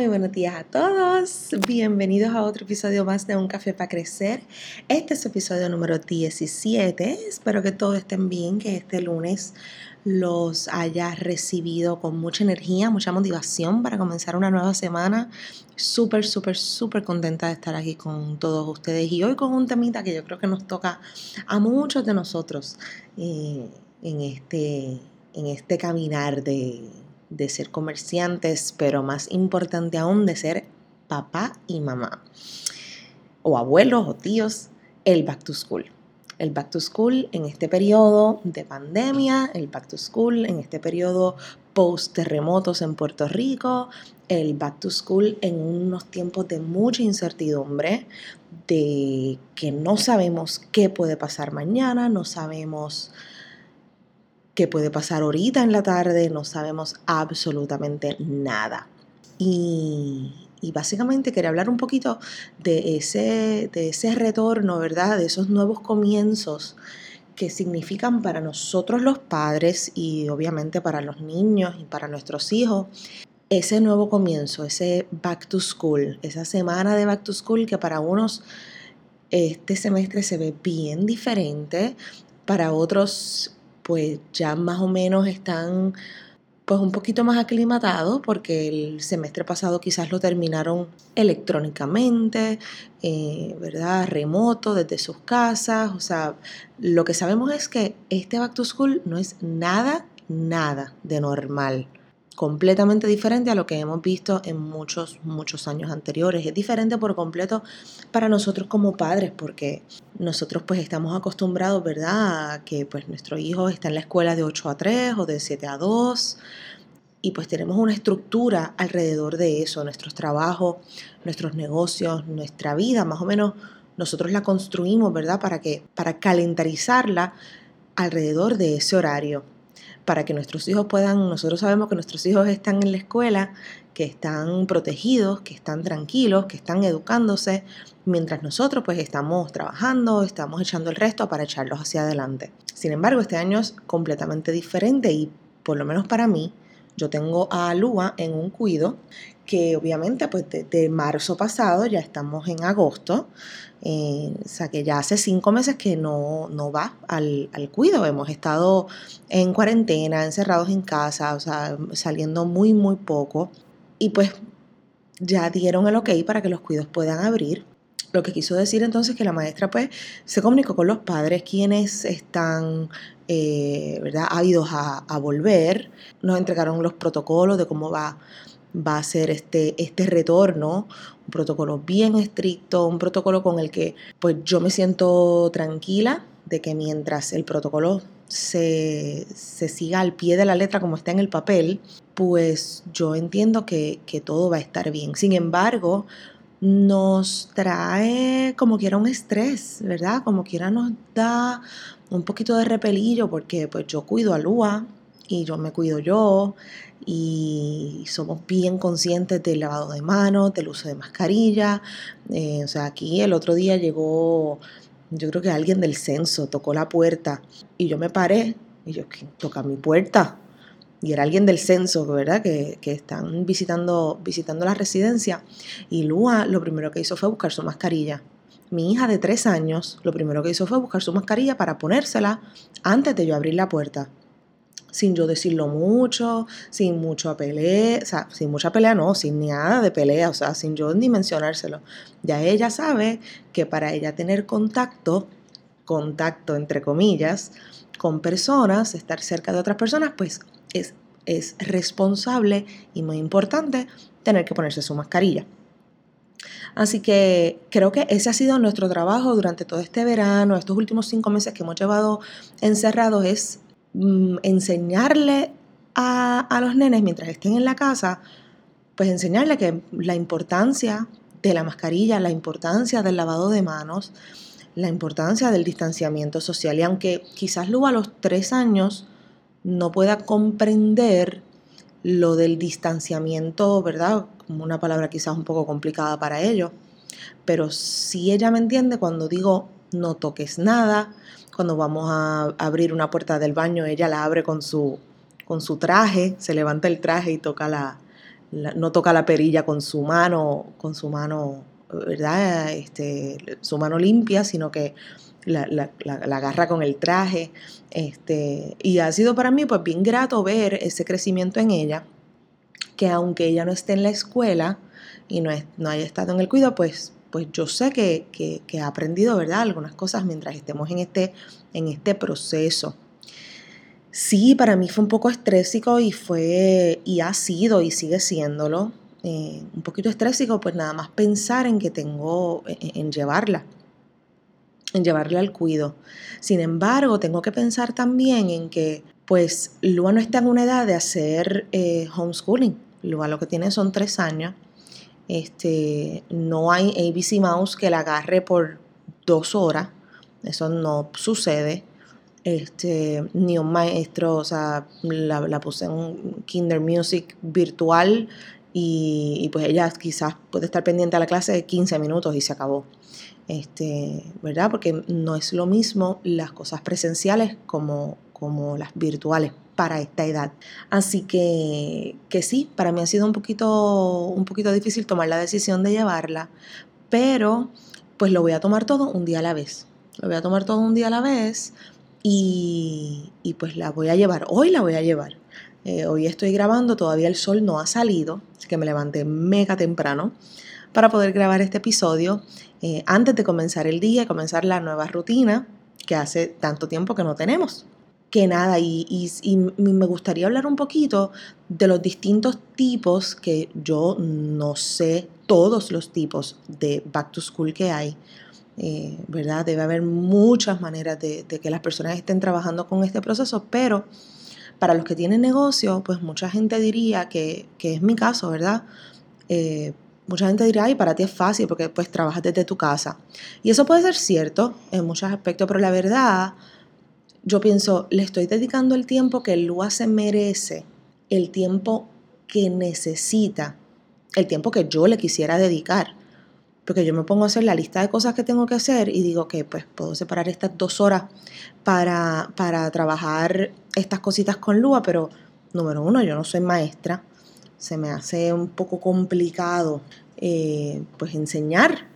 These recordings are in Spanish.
Muy buenos días a todos. Bienvenidos a otro episodio más de Un Café para Crecer. Este es el episodio número 17. Espero que todos estén bien, que este lunes los haya recibido con mucha energía, mucha motivación para comenzar una nueva semana. Súper, súper, súper contenta de estar aquí con todos ustedes y hoy con un temita que yo creo que nos toca a muchos de nosotros eh, en, este, en este caminar de de ser comerciantes, pero más importante aún de ser papá y mamá, o abuelos o tíos, el back to school. El back to school en este periodo de pandemia, el back to school en este periodo post terremotos en Puerto Rico, el back to school en unos tiempos de mucha incertidumbre, de que no sabemos qué puede pasar mañana, no sabemos qué puede pasar ahorita en la tarde, no sabemos absolutamente nada. Y, básicamente quería hablar un poquito de ese, de ese retorno, ¿verdad? De esos nuevos comienzos que significan para nosotros los padres y obviamente para los niños y para nuestros hijos ese nuevo comienzo, ese back to school, esa semana de back to school que para unos este semestre se ve bien diferente, para otros pues ya más o menos están pues un poquito más aclimatados porque el semestre pasado quizás lo terminaron electrónicamente, eh, ¿verdad? Remoto, desde sus casas. O sea, lo que sabemos es que este Back to School no es nada, nada de normal completamente diferente a lo que hemos visto en muchos, muchos años anteriores. Es diferente por completo para nosotros como padres, porque nosotros pues estamos acostumbrados, ¿verdad?, a que pues nuestro hijo está en la escuela de 8 a 3 o de 7 a 2 y pues tenemos una estructura alrededor de eso, nuestros trabajos, nuestros negocios, nuestra vida, más o menos nosotros la construimos, ¿verdad?, para que para calendarizarla alrededor de ese horario para que nuestros hijos puedan, nosotros sabemos que nuestros hijos están en la escuela, que están protegidos, que están tranquilos, que están educándose, mientras nosotros pues estamos trabajando, estamos echando el resto para echarlos hacia adelante. Sin embargo, este año es completamente diferente y por lo menos para mí, yo tengo a Lua en un cuido que obviamente pues de, marzo pasado ya estamos en agosto, eh, o sea que ya hace cinco meses que no, no va al, al, cuido, hemos estado en cuarentena, encerrados en casa, o sea, saliendo muy, muy poco y pues ya dieron el ok para que los cuidos puedan abrir. Lo que quiso decir entonces que la maestra pues se comunicó con los padres quienes están eh, ¿verdad? ávidos a, a, volver, nos entregaron los protocolos de cómo va, va a ser este, este retorno, un protocolo bien estricto, un protocolo con el que pues yo me siento tranquila de que mientras el protocolo se, se, siga al pie de la letra como está en el papel, pues yo entiendo que, que todo va a estar bien. Sin embargo, nos trae como quiera un estrés, ¿verdad? Como quiera nos da un poquito de repelillo porque pues yo cuido a Lua y yo me cuido yo y somos bien conscientes del lavado de manos, del uso de mascarilla. Eh, o sea, aquí el otro día llegó, yo creo que alguien del censo tocó la puerta y yo me paré y yo, ¿quién toca mi puerta? y era alguien del censo, ¿verdad? Que, que, están visitando, visitando la residencia. Y Lua lo primero que hizo fue buscar su mascarilla. Mi hija de tres años lo primero que hizo fue buscar su mascarilla para ponérsela antes de yo abrir la puerta. Sin yo decirlo mucho, sin mucho pelea, o sea, sin mucha pelea no, sin nada de pelea, o sea, sin yo ni mencionárselo. Ya ella sabe que para ella tener contacto contacto, entre comillas, con personas, estar cerca de otras personas, pues es, es responsable y muy importante tener que ponerse su mascarilla. Así que creo que ese ha sido nuestro trabajo durante todo este verano, estos últimos cinco meses que hemos llevado encerrados, es mm, enseñarle a, a los nenes mientras estén en la casa, pues enseñarle que la importancia de la mascarilla, la importancia del lavado de manos, la importancia del distanciamiento social. Y aunque quizás luego a los tres años no pueda comprender lo del distanciamiento, ¿verdad? Como una palabra quizás un poco complicada para ellos. Pero si ella me entiende cuando digo no toques nada, cuando vamos a abrir una puerta del baño, ella la abre con su, con su traje, se levanta el traje y toca la, no toca la perilla con su mano, con su mano, ¿verdad? Este, su mano limpia, sino que la, agarra con el traje. Este, y ha sido para mí pues bien grato ver ese crecimiento en ella, que aunque ella no esté en la escuela y no, no haya estado en el cuidado, pues, pues yo sé que, que, ha aprendido, ¿verdad? Algunas cosas mientras estemos en este, en este proceso. Sí, para mí fue un poco estrésico y fue, y ha sido y sigue siéndolo. Eh, un poquito estrésico, pues nada más pensar en que tengo, en llevarla en llevarle al cuido. Sin embargo, tengo que pensar también en que, pues, Lua no está en una edad de hacer eh, homeschooling. Lua lo que tiene son tres años. Este, no hay ABC Mouse que la agarre por dos horas. Eso no sucede. Este, ni un maestro, o sea, la, puse en un Kinder Music virtual y, y, pues ella quizás puede estar pendiente a la clase de 15 minutos y se acabó este, ¿verdad? Porque no es lo mismo las cosas presenciales como, como las virtuales para esta edad. Así que, que sí, para mí ha sido un poquito, un poquito difícil tomar la decisión de llevarla, pero pues lo voy a tomar todo un día a la vez. Lo voy a tomar todo un día a la vez y, y pues la voy a llevar. Hoy la voy a llevar. Eh, hoy estoy grabando, todavía el sol no ha salido, así que me levanté mega temprano para poder grabar este episodio eh, antes de comenzar el día, comenzar la nueva rutina que hace tanto tiempo que no tenemos. Que nada, y, y, me gustaría hablar un poquito de los distintos tipos que yo no sé, todos los tipos de back to school que hay. Eh, ¿Verdad? Debe haber muchas maneras de, que las personas estén trabajando con este proceso, pero para los que tienen negocio, pues mucha gente diría que, que es mi caso, ¿verdad? Eh, Mucha gente dirá, ay, para ti es fácil porque pues trabajas desde tu casa. Y eso puede ser cierto en muchos aspectos, pero la verdad, yo pienso, le estoy dedicando el tiempo que Lua se merece, el tiempo que necesita, el tiempo que yo le quisiera dedicar. Porque yo me pongo a hacer la lista de cosas que tengo que hacer y digo que pues puedo separar estas dos horas para, para trabajar estas cositas con Lua, pero número uno, yo no soy maestra se me hace un poco complicado eh, pues enseñar,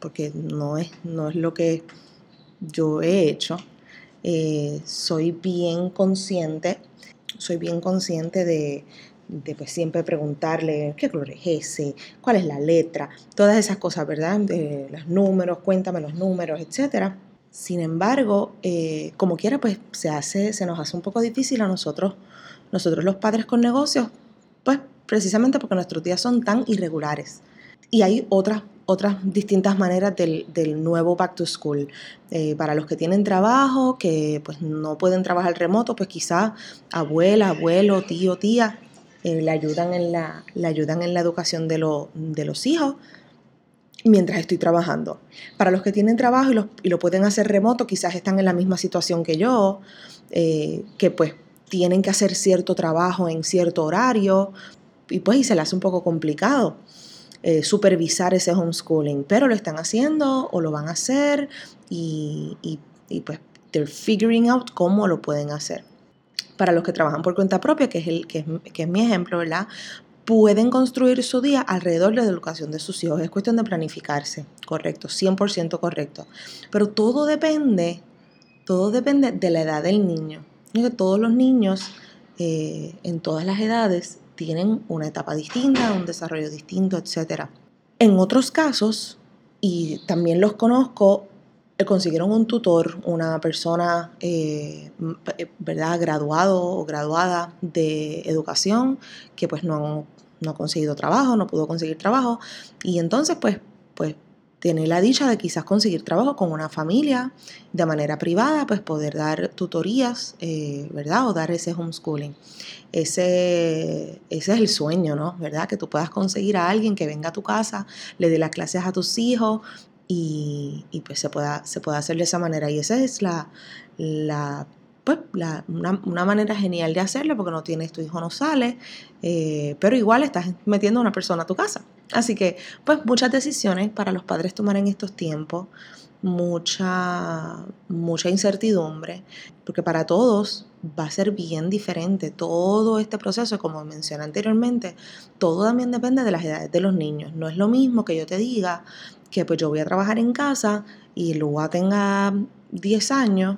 porque no es, no es lo que yo he hecho. Eh, soy bien consciente, soy bien consciente de, pues, siempre preguntarle qué color es ese, cuál es la letra, todas esas cosas, ¿verdad? los números, cuéntame los números, etc. Sin embargo, eh, como quiera, pues se hace, se nos hace un poco difícil a nosotros, nosotros los padres con negocios, pues precisamente porque nuestros días son tan irregulares. Y hay otras, otras distintas maneras del, nuevo Back to School. Eh, para los que tienen trabajo, que pues no pueden trabajar remoto, pues quizá abuela, abuelo, tío, tía, eh, le, ayudan en la, le ayudan en la educación de, de los hijos mientras estoy trabajando. Para los que tienen trabajo y lo, pueden hacer remoto, quizás están en la misma situación que yo, eh, que pues tienen que hacer cierto trabajo en cierto horario y pues y se le hace un poco complicado eh, supervisar ese homeschooling, pero lo están haciendo o lo van a hacer y, y, pues they're figuring out cómo lo pueden hacer. Para los que trabajan por cuenta propia, que es, el, que es, que es mi ejemplo, ¿verdad? Pueden construir su día alrededor de la educación de sus hijos. Es cuestión de planificarse, correcto, 100% correcto. Pero todo depende, todo depende de la edad del niño. Todos los niños eh, en todas las edades tienen una etapa distinta, un desarrollo distinto, etc. En otros casos, y también los conozco, consiguieron un tutor, una persona, eh, eh, ¿verdad?, graduado o graduada de educación que pues no, no ha conseguido trabajo, no pudo conseguir trabajo y entonces pues tiene la dicha de quizás conseguir trabajo con una familia de manera privada, pues poder dar tutorías, eh, ¿verdad? O dar ese homeschooling. Ese, ese es el sueño, ¿no? ¿Verdad? Que tú puedas conseguir a alguien que venga a tu casa, le dé las clases a tus hijos y, pues se pueda, se pueda hacer de esa manera. Y esa es la, la pues, una, manera genial de hacerlo porque no tienes, tu hijo no sale, eh, pero igual estás metiendo a una persona a tu casa. Así que, pues muchas decisiones para los padres tomar en estos tiempos, mucha, mucha incertidumbre, porque para todos va a ser bien diferente todo este proceso, como mencioné anteriormente, todo también depende de las edades de los niños. No es lo mismo que yo te diga que pues yo voy a trabajar en casa y Lua tenga 10 años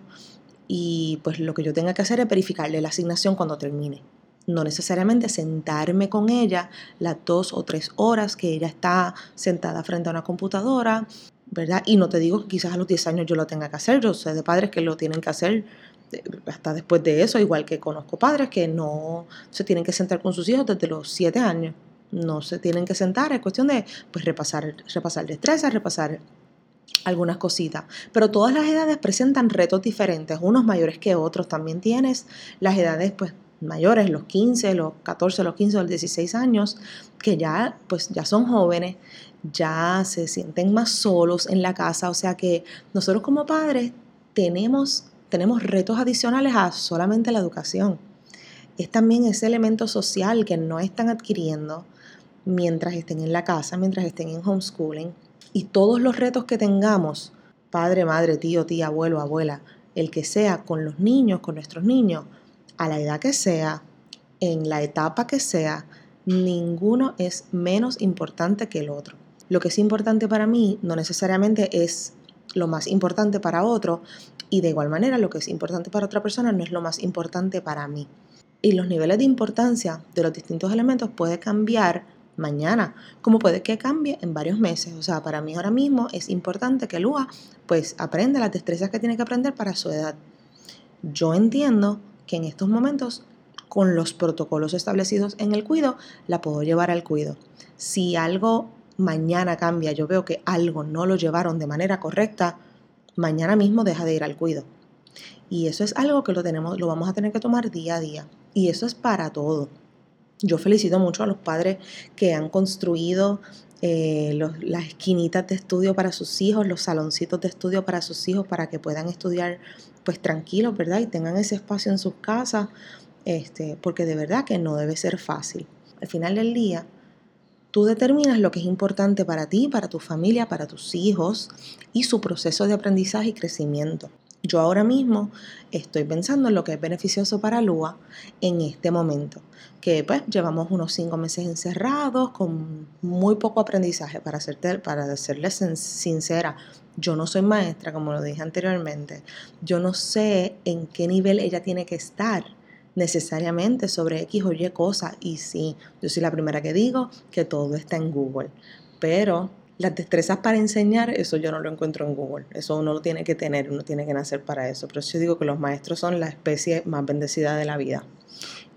y pues lo que yo tenga que hacer es verificarle la asignación cuando termine. No necesariamente sentarme con ella las dos o tres horas que ella está sentada frente a una computadora, ¿verdad? Y no te digo que quizás a los 10 años yo lo tenga que hacer, yo sé de padres que lo tienen que hacer eh, hasta después de eso, igual que conozco padres que no se tienen que sentar con sus hijos desde los 7 años, no se tienen que sentar, es cuestión de pues repasar, repasar destrezas, repasar algunas cositas. Pero todas las edades presentan retos diferentes, unos mayores que otros. También tienes las edades pues mayores, los 15, los 14, los 15, los 16 años, que ya, pues, ya son jóvenes, ya se sienten más solos en la casa. O sea que nosotros como padres tenemos, tenemos retos adicionales a solamente la educación. Es también ese elemento social que no están adquiriendo mientras estén en la casa, mientras estén en homeschooling. Y todos los retos que tengamos, padre, madre, tío, tía, abuelo, abuela, el que sea con los niños, con nuestros niños, a la edad que sea, en la etapa que sea, ninguno es menos importante que el otro. Lo que es importante para mí no necesariamente es lo más importante para otro y de igual manera lo que es importante para otra persona no es lo más importante para mí. Y los niveles de importancia de los distintos elementos puede cambiar mañana, como puede que cambie en varios meses. O sea, para mí ahora mismo es importante que Lua pues aprenda las destrezas que tiene que aprender para su edad. Yo entiendo que en estos momentos, con los protocolos establecidos en el cuido, la puedo llevar al cuido. Si algo mañana cambia, yo veo que algo no lo llevaron de manera correcta, mañana mismo deja de ir al cuido. Y eso es algo que lo tenemos, lo vamos a tener que tomar día a día. Y eso es para todo. Yo felicito mucho a los padres que han construido eh, las esquinitas de estudio para sus hijos, los saloncitos de estudio para sus hijos, para que puedan estudiar pues tranquilos, ¿verdad? Y tengan ese espacio en sus casas, este, porque de verdad que no debe ser fácil. Al final del día, tú determinas lo que es importante para ti, para tu familia, para tus hijos y su proceso de aprendizaje y crecimiento. Yo ahora mismo estoy pensando en lo que es beneficioso para Lua en este momento, que pues llevamos unos cinco meses encerrados con muy poco aprendizaje, para, para serles sincera. Yo no soy maestra, como lo dije anteriormente. Yo no sé en qué nivel ella tiene que estar necesariamente sobre X o Y cosas. Y sí, yo soy la primera que digo que todo está en Google. Pero las destrezas para enseñar, eso yo no lo encuentro en Google. Eso uno lo tiene que tener, uno tiene que nacer para eso. Pero yo digo que los maestros son la especie más bendecida de la vida.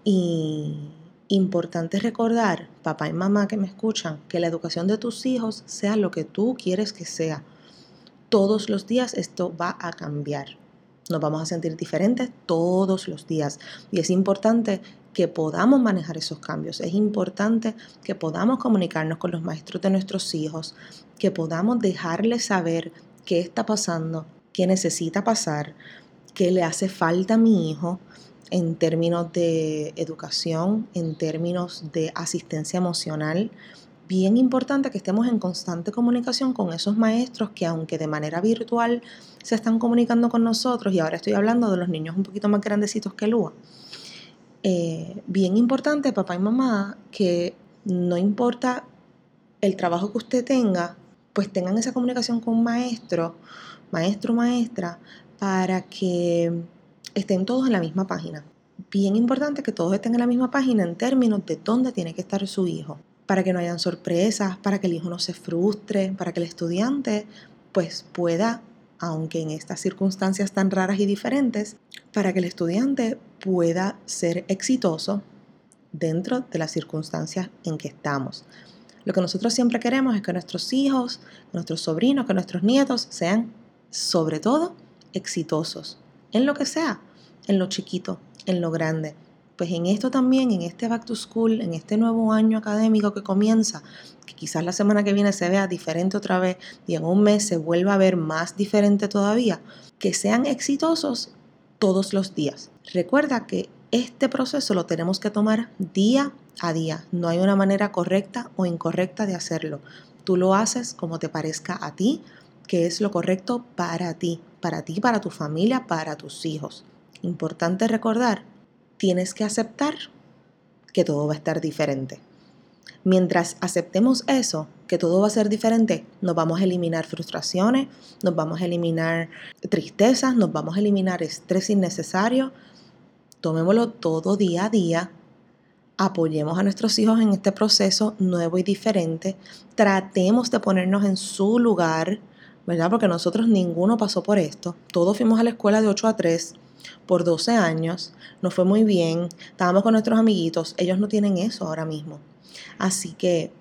Y importante recordar, papá y mamá que me escuchan, que la educación de tus hijos sea lo que tú quieres que sea. Todos los días esto va a cambiar. Nos vamos a sentir diferentes todos los días. Y es importante que podamos manejar esos cambios. Es importante que podamos comunicarnos con los maestros de nuestros hijos, que podamos dejarles saber qué está pasando, qué necesita pasar, qué le hace falta a mi hijo en términos de educación, en términos de asistencia emocional. Bien importante que estemos en constante comunicación con esos maestros que aunque de manera virtual se están comunicando con nosotros, y ahora estoy hablando de los niños un poquito más grandecitos que Lua, eh, bien importante, papá y mamá, que no importa el trabajo que usted tenga, pues tengan esa comunicación con maestro, maestro, maestra, para que estén todos en la misma página. Bien importante que todos estén en la misma página en términos de dónde tiene que estar su hijo, para que no hayan sorpresas, para que el hijo no se frustre, para que el estudiante pues pueda aunque en estas circunstancias tan raras y diferentes, para que el estudiante pueda ser exitoso dentro de las circunstancias en que estamos. Lo que nosotros siempre queremos es que nuestros hijos, nuestros sobrinos, que nuestros nietos sean, sobre todo, exitosos, en lo que sea, en lo chiquito, en lo grande. Pues en esto también, en este Back to School, en este nuevo año académico que comienza, que quizás la semana que viene se vea diferente otra vez y en un mes se vuelva a ver más diferente todavía, que sean exitosos todos los días. Recuerda que este proceso lo tenemos que tomar día a día. No hay una manera correcta o incorrecta de hacerlo. Tú lo haces como te parezca a ti, que es lo correcto para ti, para ti, para tu familia, para tus hijos. Importante recordar, tienes que aceptar que todo va a estar diferente. Mientras aceptemos eso, que todo va a ser diferente, nos vamos a eliminar frustraciones, nos vamos a eliminar tristezas, nos vamos a eliminar estrés innecesario, tomémoslo todo día a día, apoyemos a nuestros hijos en este proceso nuevo y diferente, tratemos de ponernos en su lugar, ¿verdad? Porque nosotros ninguno pasó por esto, todos fuimos a la escuela de 8 a 3 por 12 años, nos fue muy bien, estábamos con nuestros amiguitos, ellos no tienen eso ahora mismo. Así que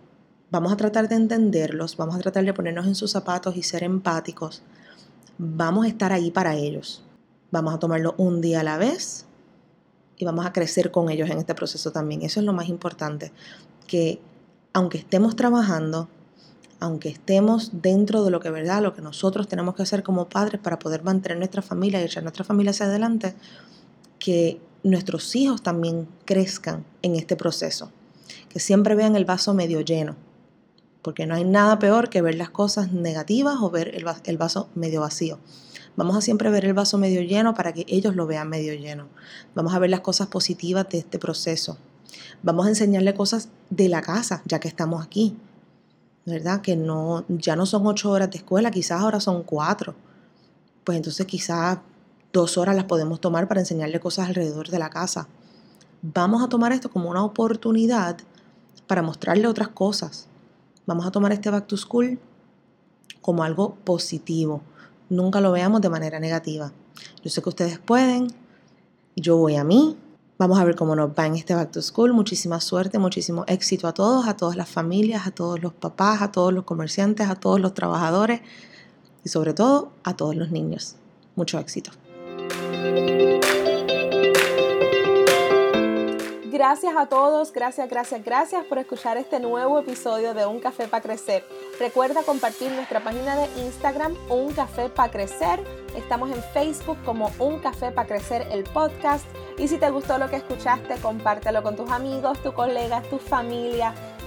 vamos a tratar de entenderlos, vamos a tratar de ponernos en sus zapatos y ser empáticos. Vamos a estar ahí para ellos. Vamos a tomarlo un día a la vez, y vamos a crecer con ellos en este proceso también. Eso es lo más importante, que aunque estemos trabajando, aunque estemos dentro de lo que verdad, lo que nosotros tenemos que hacer como padres para poder mantener nuestra familia y echar nuestra familia hacia adelante, que nuestros hijos también crezcan en este proceso, que siempre vean el vaso medio lleno, porque no hay nada peor que ver las cosas negativas o ver el vaso medio vacío. Vamos a siempre ver el vaso medio lleno para que ellos lo vean medio lleno. Vamos a ver las cosas positivas de este proceso. Vamos a enseñarle cosas de la casa, ya que estamos aquí. ¿Verdad? Que no, ya no son ocho horas de escuela, quizás ahora son cuatro. Pues entonces quizás dos horas las podemos tomar para enseñarle cosas alrededor de la casa. Vamos a tomar esto como una oportunidad para mostrarle otras cosas. Vamos a tomar este back to school como algo positivo, nunca lo veamos de manera negativa. Yo sé que ustedes pueden, yo voy a mí, vamos a ver cómo nos va en este Back to School. Muchísima suerte, muchísimo éxito a todos, a todas las familias, a todos los papás, a todos los comerciantes, a todos los trabajadores y sobre todo a todos los niños. Mucho éxito. Gracias a todos, gracias, gracias, gracias por escuchar este nuevo episodio de Un Café para Crecer. Recuerda compartir nuestra página de Instagram, Un Café para Crecer. Estamos en Facebook como Un Café para Crecer el podcast. Y si te gustó lo que escuchaste, compártelo con tus amigos, tus colegas, tu familia.